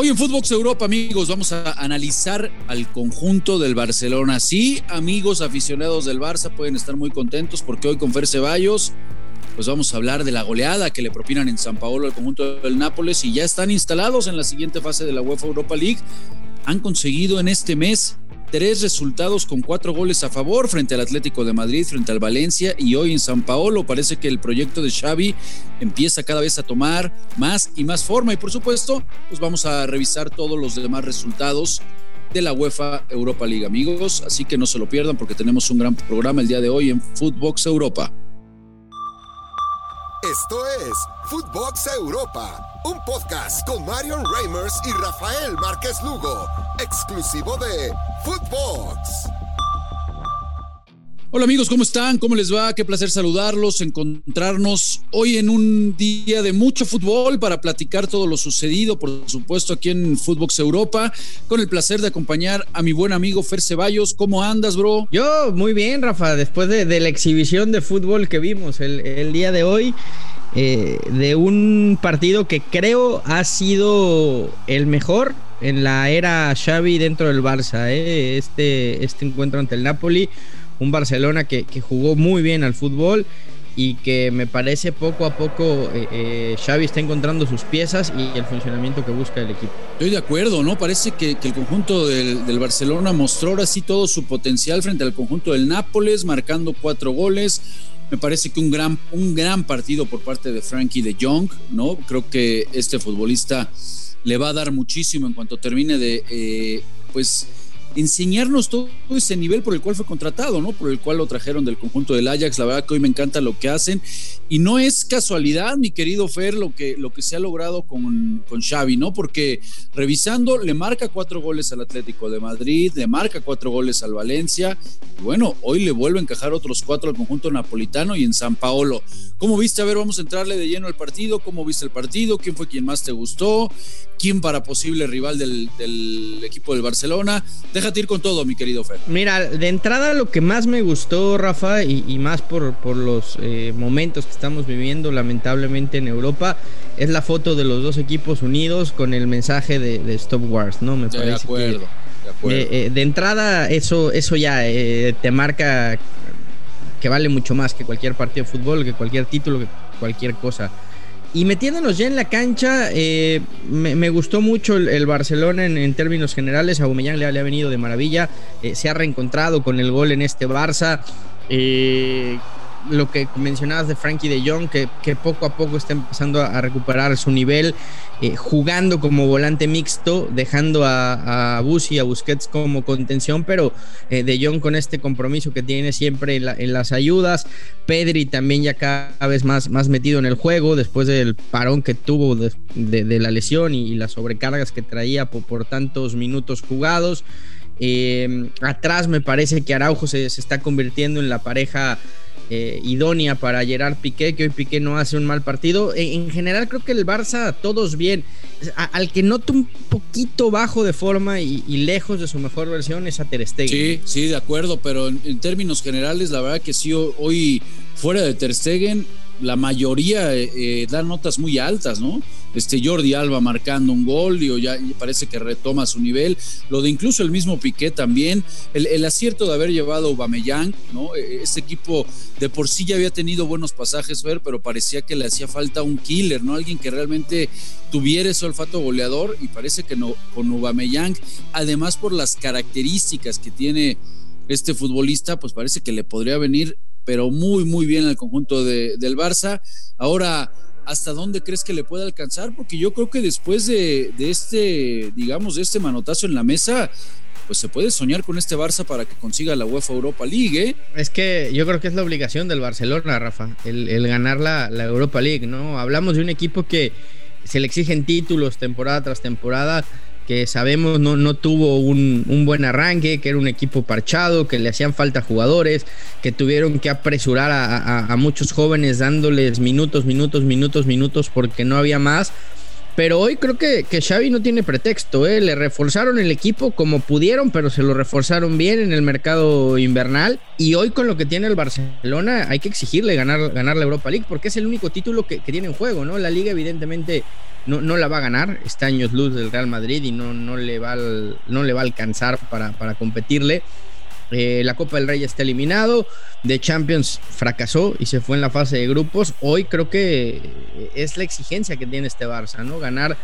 Hoy en Footbox Europa, amigos, vamos a analizar al conjunto del Barcelona. Sí, amigos aficionados del Barça pueden estar muy contentos porque hoy con Fer Ceballos, pues vamos a hablar de la goleada que le propinan en San Paolo al conjunto del Nápoles y ya están instalados en la siguiente fase de la UEFA Europa League. Han conseguido en este mes tres resultados con cuatro goles a favor frente al Atlético de Madrid, frente al Valencia y hoy en San Paolo. Parece que el proyecto de Xavi empieza cada vez a tomar más y más forma y por supuesto, pues vamos a revisar todos los demás resultados de la UEFA Europa League, amigos. Así que no se lo pierdan porque tenemos un gran programa el día de hoy en Footbox Europa. Esto es Footbox Europa, un podcast con Marion Reimers y Rafael Márquez Lugo, exclusivo de Footbox. Hola amigos, ¿cómo están? ¿Cómo les va? Qué placer saludarlos, encontrarnos hoy en un día de mucho fútbol para platicar todo lo sucedido, por supuesto, aquí en Footbox Europa, con el placer de acompañar a mi buen amigo Fer Ceballos. ¿Cómo andas, bro? Yo, muy bien, Rafa, después de, la exhibición de fútbol que vimos el, día de hoy, eh, de un partido que creo ha sido el mejor en la era Xavi dentro del Barça, eh, este, este encuentro ante el Napoli un Barcelona que, jugó muy bien al fútbol y que me parece poco a poco eh, eh, Xavi está encontrando sus piezas y el funcionamiento que busca el equipo. Estoy de acuerdo, ¿no? Parece que, el conjunto del, Barcelona mostró ahora sí todo su potencial frente al conjunto del Nápoles, marcando cuatro goles. Me parece que un gran, un gran partido por parte de Frankie de Jong, ¿no? Creo que este futbolista le va a dar muchísimo en cuanto termine de, eh, pues, enseñarnos todo ese nivel por el cual fue contratado, ¿no? Por el cual lo trajeron del conjunto del Ajax. La verdad que hoy me encanta lo que hacen. Y no es casualidad, mi querido Fer, lo que, lo que se ha logrado con, con Xavi, ¿no? Porque revisando, le marca cuatro goles al Atlético de Madrid, le marca cuatro goles al Valencia. Y bueno, hoy le vuelve a encajar otros cuatro al conjunto napolitano y en San Paolo. ¿Cómo viste? A ver, vamos a entrarle de lleno al partido. ¿Cómo viste el partido? ¿Quién fue quien más te gustó? ¿Quién para posible rival del, equipo del Barcelona? Déjate ir con todo, mi querido Fer. Mira, de entrada lo que más me gustó, Rafa, y, más por, por los eh, momentos que estamos viviendo lamentablemente en Europa, es la foto de los dos equipos unidos con el mensaje de, Stop Wars, ¿no? Me parece de acuerdo. de, acuerdo. Eh, de, entrada, eso, eso ya eh, te marca que vale mucho más que cualquier partido de fútbol, que cualquier título, que cualquier cosa. Y metiéndonos ya en la cancha, eh, me, gustó mucho el, Barcelona en, términos generales. A Aubameyang le, le, ha venido de maravilla. Eh, se ha reencontrado con el gol en este Barça. Eh, lo que mencionabas de Frankie de Jong, que, poco a poco está empezando a, recuperar su nivel, eh, jugando como volante mixto, dejando a, a y a Busquets como contención, pero eh, de Jong con este compromiso que tiene siempre en, las ayudas. Pedri también ya cada vez más, más metido en el juego, después del parón que tuvo de, la lesión y, las sobrecargas que traía por, tantos minutos jugados. Eh, atrás me parece que Araujo se está convirtiendo en la pareja eh, idónea para Gerard Piqué, que hoy Piqué no hace un mal partido. En, general creo que el Barça, todos bien. al que noto un poquito bajo de forma y, lejos de su mejor versión es a Ter Stegen. Sí, sí, de acuerdo, pero en, términos generales, la verdad que sí, hoy fuera de Ter Stegen, la mayoría eh, eh, da notas muy altas, ¿no? este Jordi Alba marcando un gol, y ya parece que retoma su nivel, lo de incluso el mismo Piqué también, el, acierto de haber llevado Aubameyang, ¿no? Este equipo de por sí ya había tenido buenos pasajes, ver, pero parecía que le hacía falta un killer, ¿no? Alguien que realmente tuviera ese olfato goleador y parece que no con Aubameyang, además por las características que tiene este futbolista, pues parece que le podría venir pero muy, muy bien al conjunto de, del Barça. Ahora, hasta dónde crees que le puede alcanzar, porque yo creo que después de, este, digamos, de este manotazo en la mesa, pues se puede soñar con este Barça para que consiga la UEFA Europa League. ¿eh? Es que yo creo que es la obligación del Barcelona, Rafa, el, ganar la, la, Europa League, ¿no? Hablamos de un equipo que se le exigen títulos temporada tras temporada que sabemos no, no tuvo un, buen arranque, que era un equipo parchado, que le hacían falta jugadores, que tuvieron que apresurar a, muchos jóvenes dándoles minutos, minutos, minutos, minutos porque no había más. Pero hoy creo que, que Xavi no tiene pretexto, ¿eh? le reforzaron el equipo como pudieron, pero se lo reforzaron bien en el mercado invernal. Y hoy con lo que tiene el Barcelona hay que exigirle ganar, ganar la Europa League porque es el único título que, que tiene en juego, ¿no? La liga evidentemente no, no la va a ganar, está años luz del Real Madrid y no, no, le, va no le va a alcanzar para, para competirle. Eh, la Copa del Rey está eliminado, de Champions fracasó y se fue en la fase de grupos. Hoy creo que es la exigencia que tiene este Barça, ¿no? Ganar,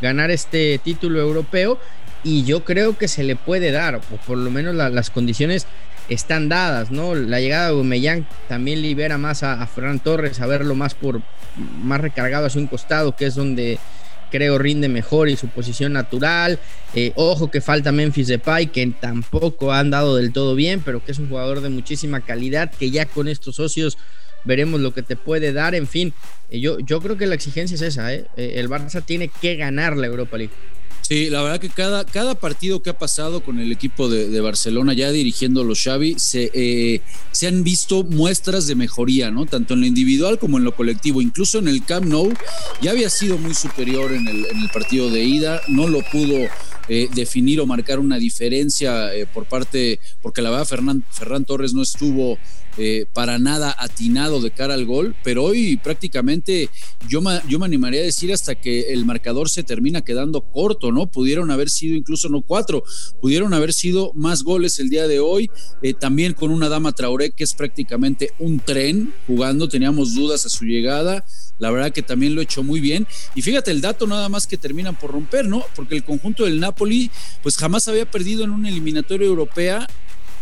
ganar este título europeo y yo creo que se le puede dar, o por lo menos las condiciones están dadas, ¿no? La llegada de Aubameyang también libera más a, a Ferran Torres, a verlo más por más recargado hacia un costado, que es donde creo rinde mejor y su posición natural. Eh, ojo que falta Memphis Depay, que tampoco ha andado del todo bien, pero que es un jugador de muchísima calidad, que ya con estos socios veremos lo que te puede dar. En fin, eh, yo, yo creo que la exigencia es esa, ¿eh? el Barça tiene que ganar la Europa League. Sí, la verdad que cada, cada partido que ha pasado con el equipo de, Barcelona, ya dirigiendo los Xavi, se, eh, se han visto muestras de mejoría, ¿no? Tanto en lo individual como en lo colectivo. Incluso en el Camp Nou ya había sido muy superior en el, partido de ida, no lo pudo eh, definir o marcar una diferencia eh, por parte, porque la verdad Ferran, Ferran Torres no estuvo eh, para nada atinado de cara al gol, pero hoy prácticamente yo, yo me animaría a decir hasta que el marcador se termina quedando corto, ¿no? Pudieron haber sido incluso no cuatro, pudieron haber sido más goles el día de hoy, también con una dama Traoré que es prácticamente un tren jugando, teníamos dudas a su llegada. La verdad que también lo hecho muy bien. Y fíjate el dato nada más que terminan por romper, ¿no? Porque el conjunto del Napoli pues jamás había perdido en una eliminatoria europea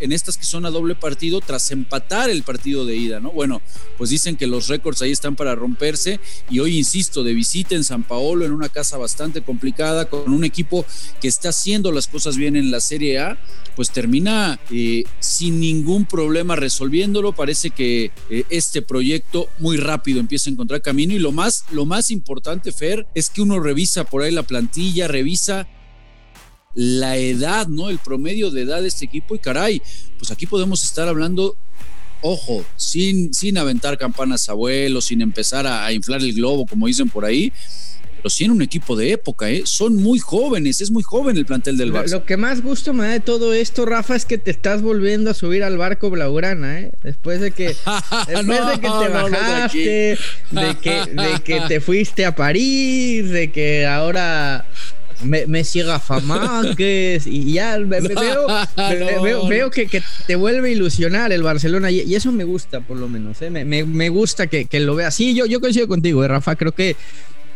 en estas que son a doble partido tras empatar el partido de ida, ¿no? Bueno, pues dicen que los récords ahí están para romperse y hoy insisto, de visita en San Paolo, en una casa bastante complicada, con un equipo que está haciendo las cosas bien en la Serie A, pues termina eh, sin ningún problema resolviéndolo. Parece que eh, este proyecto muy rápido empieza a encontrar camino y lo más, lo más importante, Fer, es que uno revisa por ahí la plantilla, revisa la edad, ¿no? El promedio de edad de este equipo y caray, pues aquí podemos estar hablando, ojo, sin, sin aventar campanas a vuelo, sin empezar a, inflar el globo, como dicen por ahí, pero sí en un equipo de época, ¿eh? Son muy jóvenes, es muy joven el plantel del Barça. Lo, que más gusto me da de todo esto, Rafa, es que te estás volviendo a subir al barco Blaugrana, ¿eh? Después de que, después de que te bajaste, de, que, de que te fuiste a París, de que ahora me, me siga que y ya veo, veo, que, te vuelve a ilusionar el Barcelona y, eso me gusta por lo menos, ¿eh? me, gusta que, lo vea así, yo, yo coincido contigo, ¿eh, Rafa, creo que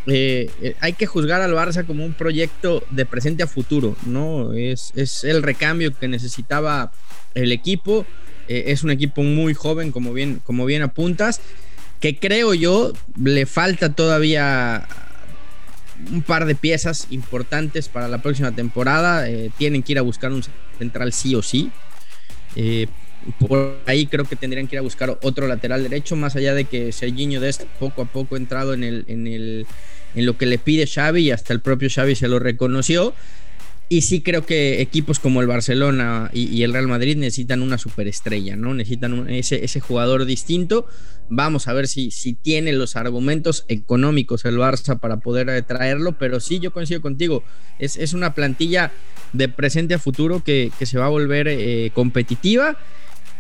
eh, hay que juzgar al Barça como un proyecto de presente a futuro, ¿no? Es, es el recambio que necesitaba el equipo, es un equipo muy joven, como bien, como bien apuntas, que creo yo le falta todavía un par de piezas importantes para la próxima temporada. Eh, tienen que ir a buscar un central sí o sí. Eh, por ahí creo que tendrían que ir a buscar otro lateral derecho, más allá de que Serginho Dest poco a poco ha entrado en, el, en, el, en lo que le pide Xavi y hasta el propio Xavi se lo reconoció. Y sí creo que equipos como el Barcelona y, el Real Madrid necesitan una superestrella, ¿no? Necesitan ese, ese, jugador distinto. Vamos a ver si, tiene los argumentos económicos el Barça para poder traerlo, pero sí, yo coincido contigo. Es, una plantilla de presente a futuro que, que se va a volver eh, competitiva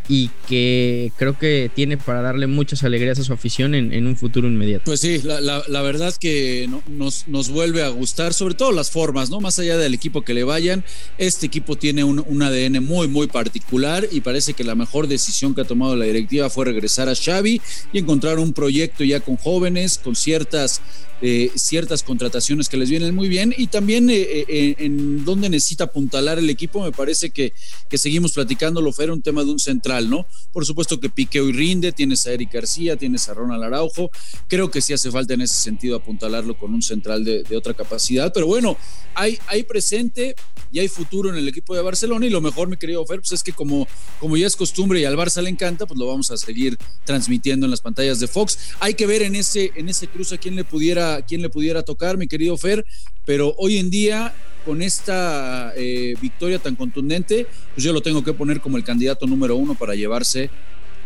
y que creo que tiene para darle muchas alegrías a su afición en, un futuro inmediato. Pues sí, la, verdad que nos, nos, vuelve a gustar, sobre todo las formas, ¿no? Más allá del equipo que le vayan, este equipo tiene un, ADN muy, muy particular y parece que la mejor decisión que ha tomado la directiva fue regresar a Xavi y encontrar un proyecto ya con jóvenes, con ciertas eh, ciertas contrataciones que les vienen muy bien y también eh, eh, en donde necesita apuntalar el equipo, me parece que, que seguimos platicando, lo fue un tema de un central, ¿no? Por supuesto que pique y rinde, tienes a Eric García, tienes a Ronald Araujo, creo que sí hace falta en ese sentido apuntalarlo con un central de, otra capacidad, pero bueno, hay, hay presente y hay futuro en el equipo de Barcelona y lo mejor, mi querido Fer, pues es que como, como ya es costumbre y al Barça le encanta, pues lo vamos a seguir transmitiendo en las pantallas de Fox. Hay que ver en ese, en ese cruce a quién le pudiera quién le pudiera tocar, mi querido Fer, pero hoy en día, con esta eh, victoria tan contundente, pues yo lo tengo que poner como el candidato número uno para llevarse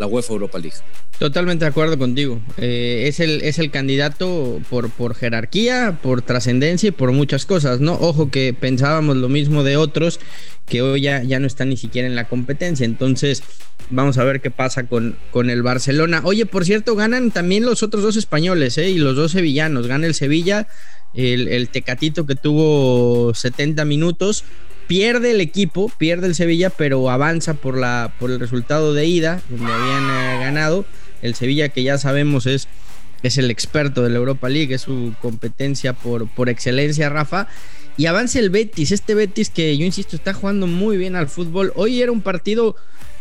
la UEFA Europa League. Totalmente de acuerdo contigo. Eh, es, el, es el candidato por, por jerarquía, por trascendencia y por muchas cosas, ¿no? Ojo que pensábamos lo mismo de otros que hoy ya, ya no están ni siquiera en la competencia. Entonces, vamos a ver qué pasa con, con el Barcelona. Oye, por cierto, ganan también los otros dos españoles, ¿eh? Y los dos sevillanos. Gana el Sevilla el, Tecatito que tuvo 70 minutos, pierde el equipo, pierde el Sevilla, pero avanza por, la, por el resultado de ida, donde habían eh, ganado. El Sevilla que ya sabemos es, es el experto de la Europa League, es su competencia por, por excelencia, Rafa. Y avanza el Betis, este Betis que yo insisto está jugando muy bien al fútbol. Hoy era un partido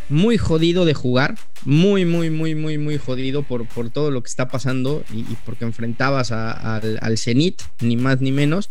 muy jodido de jugar, muy, muy, muy, muy, muy jodido por, por todo lo que está pasando y, porque enfrentabas al, al Zenit, ni más ni menos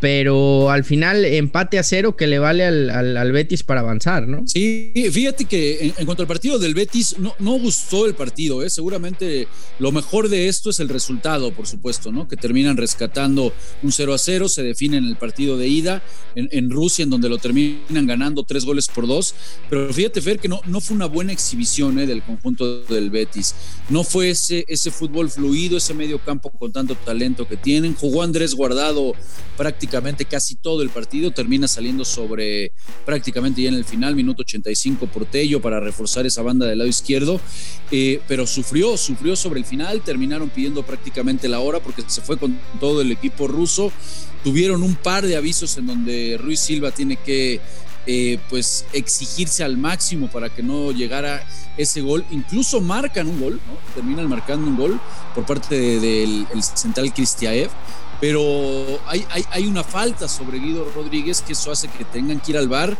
pero al final empate a cero que le vale al, Betis para avanzar, ¿no? Sí, fíjate que en, cuanto al partido del Betis, no, no gustó el partido, ¿eh? seguramente lo mejor de esto es el resultado, por supuesto, ¿no? Que terminan rescatando un 0 a 0, se define en el partido de ida en, Rusia, en donde lo terminan ganando tres goles por dos, pero fíjate, Fer, que no, no fue una buena exhibición ¿eh? del conjunto del Betis, no fue ese, ese fútbol fluido, ese medio campo con tanto talento que tienen, jugó Andrés Guardado prácticamente prácticamente casi todo el partido, termina saliendo sobre prácticamente ya en el final, minuto 85 por Tello para reforzar esa banda del lado izquierdo, eh, pero sufrió, sufrió sobre el final, terminaron pidiendo prácticamente la hora porque se fue con todo el equipo ruso, tuvieron un par de avisos en donde Ruiz Silva tiene que eh, pues exigirse al máximo para que no llegara ese gol. Incluso marcan un gol, ¿no? terminan marcando un gol por parte del central Cristiaev pero hay, hay, una falta sobre Guido Rodríguez que eso hace que tengan que ir al bar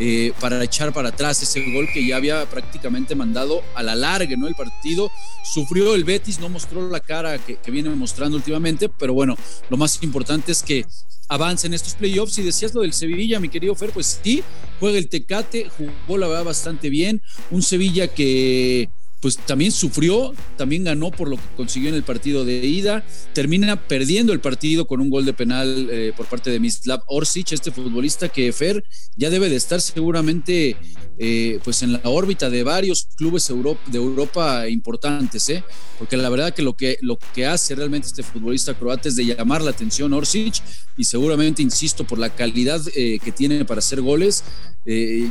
eh, para echar para atrás ese gol que ya había prácticamente mandado a la larga, ¿no? El partido sufrió el Betis, no mostró la cara que, viene mostrando últimamente, pero bueno, lo más importante es que avancen estos playoffs. Y decías lo del Sevilla, mi querido Fer, pues sí, juega el Tecate, jugó la verdad bastante bien. Un Sevilla que pues también sufrió, también ganó por lo que consiguió en el partido de ida, termina perdiendo el partido con un gol de penal eh, por parte de Mislav Orsic, este futbolista que Fer ya debe de estar seguramente eh, pues en la órbita de varios clubes de Europa importantes, ¿eh? porque la verdad que lo, que lo que hace realmente este futbolista croata es de llamar la atención Orsic y seguramente, insisto, por la calidad eh, que tiene para hacer goles,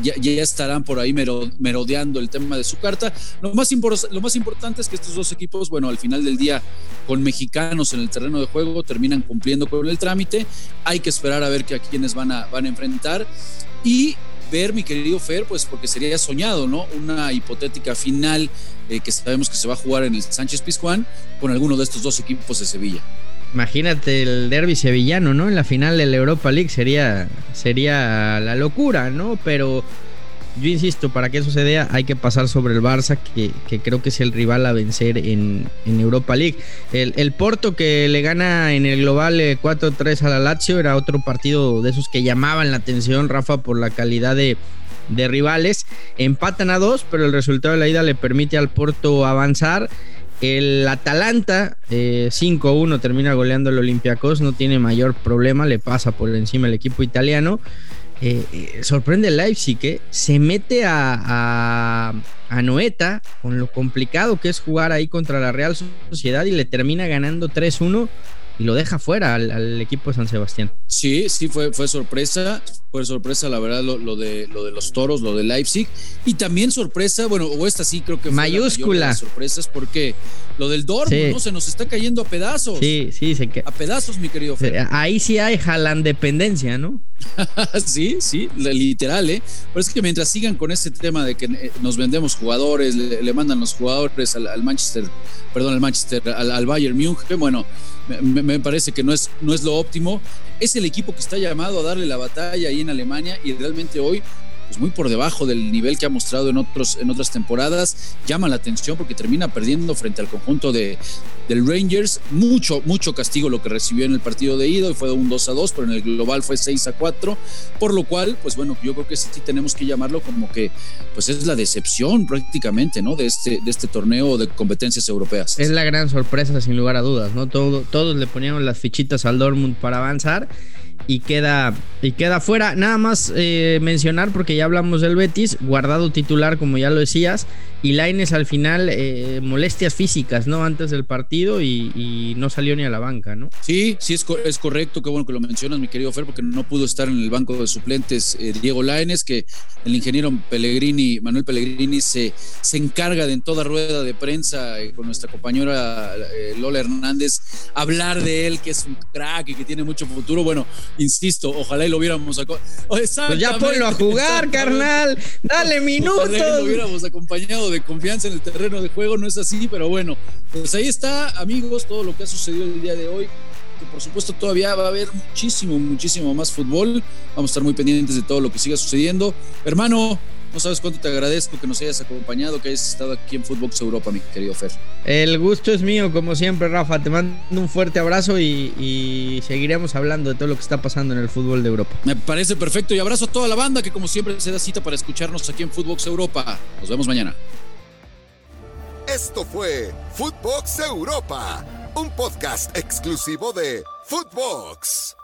ya, ya, estarán por ahí merodeando el tema de su carta. Lo más lo más importante es que estos dos equipos, bueno, al final del día, con mexicanos en el terreno de juego, terminan cumpliendo con el trámite. Hay que esperar a ver quiénes van a, van a enfrentar. Y ver, mi querido Fer, pues porque sería soñado, ¿no? Una hipotética final eh, que sabemos que se va a jugar en el Sánchez Pizjuán con alguno de estos dos equipos de Sevilla. Imagínate el derby sevillano, ¿no? En la final de la Europa League sería, sería la locura, ¿no? Pero yo insisto, para que eso suceda hay que pasar sobre el Barça, que, creo que es el rival a vencer en, Europa League. El, Porto que le gana en el global 4-3 eh, a la Lazio era otro partido de esos que llamaban la atención, Rafa, por la calidad de, rivales. Empatan a dos, pero el resultado de la ida le permite al Porto avanzar. El Atalanta 5-1 eh, termina goleando al Olympiacos, no tiene mayor problema, le pasa por encima el equipo italiano. Eh, eh, sorprende el Leipzig, que se mete a, a, Noeta con lo complicado que es jugar ahí contra la Real Sociedad y le termina ganando 3-1 y lo deja fuera al, equipo de San Sebastián. Sí, sí, fue, fue sorpresa, fue sorpresa la verdad lo, de, lo de los toros, lo de Leipzig y también sorpresa, bueno, o esta sí creo que fue mayúscula. sorpresas porque lo del Dortmund ¿no? se nos está cayendo a pedazos. Sí, sí, se A pedazos, mi querido Fer. Ahí sí hay dependencia, ¿no? sí, sí, literal, ¿eh? Pero es que mientras sigan con este tema de que eh, nos vendemos jugadores, le, mandan los jugadores al, Manchester, perdón, al Manchester, al, Bayern Múnich, bueno, me, parece que no es, no es lo óptimo. Es el equipo que está llamado a darle la batalla ahí en Alemania y realmente hoy pues muy por debajo del nivel que ha mostrado en, otros, en otras temporadas. Llama la atención porque termina perdiendo frente al conjunto de, del Rangers. Mucho, mucho castigo lo que recibió en el partido de ida y fue un 2 a 2, pero en el global fue 6 a 4. Por lo cual, pues bueno, yo creo que sí tenemos que llamarlo como que pues es la decepción prácticamente, ¿no? De este, de este torneo de competencias europeas. Es la gran sorpresa, sin lugar a dudas, ¿no? Todo, todos le ponían las fichitas al Dortmund para avanzar y queda Y queda fuera. Nada más eh, mencionar, porque ya hablamos del Betis, guardado titular, como ya lo decías, y Laines al final, eh, molestias físicas, ¿no? Antes del partido y, no salió ni a la banca, ¿no? Sí, sí, es, es, correcto, qué bueno que lo mencionas, mi querido Fer, porque no pudo estar en el banco de suplentes eh, Diego Laines, que el ingeniero Pellegrini, Manuel Pellegrini, se, se encarga de en toda rueda de prensa con nuestra compañera Lola Hernández hablar de él, que es un crack y que tiene mucho futuro. Bueno, insisto, ojalá y lo hubiéramos pues ya ponlo a jugar, carnal. Dale minutos. lo hubiéramos acompañado de confianza en el terreno de juego, no es así, pero bueno, pues ahí está, amigos, todo lo que ha sucedido el día de hoy. Que por supuesto todavía va a haber muchísimo, muchísimo más fútbol. Vamos a estar muy pendientes de todo lo que siga sucediendo. Hermano, no sabes cuánto te agradezco que nos hayas acompañado, que hayas estado aquí en Footbox Europa, mi querido Fer. El gusto es mío, como siempre, Rafa. Te mando un fuerte abrazo y, seguiremos hablando de todo lo que está pasando en el fútbol de Europa. Me parece perfecto y abrazo a toda la banda que, como siempre, se da cita para escucharnos aquí en Footbox Europa. Nos vemos mañana. Esto fue Footbox Europa, un podcast exclusivo de Footbox.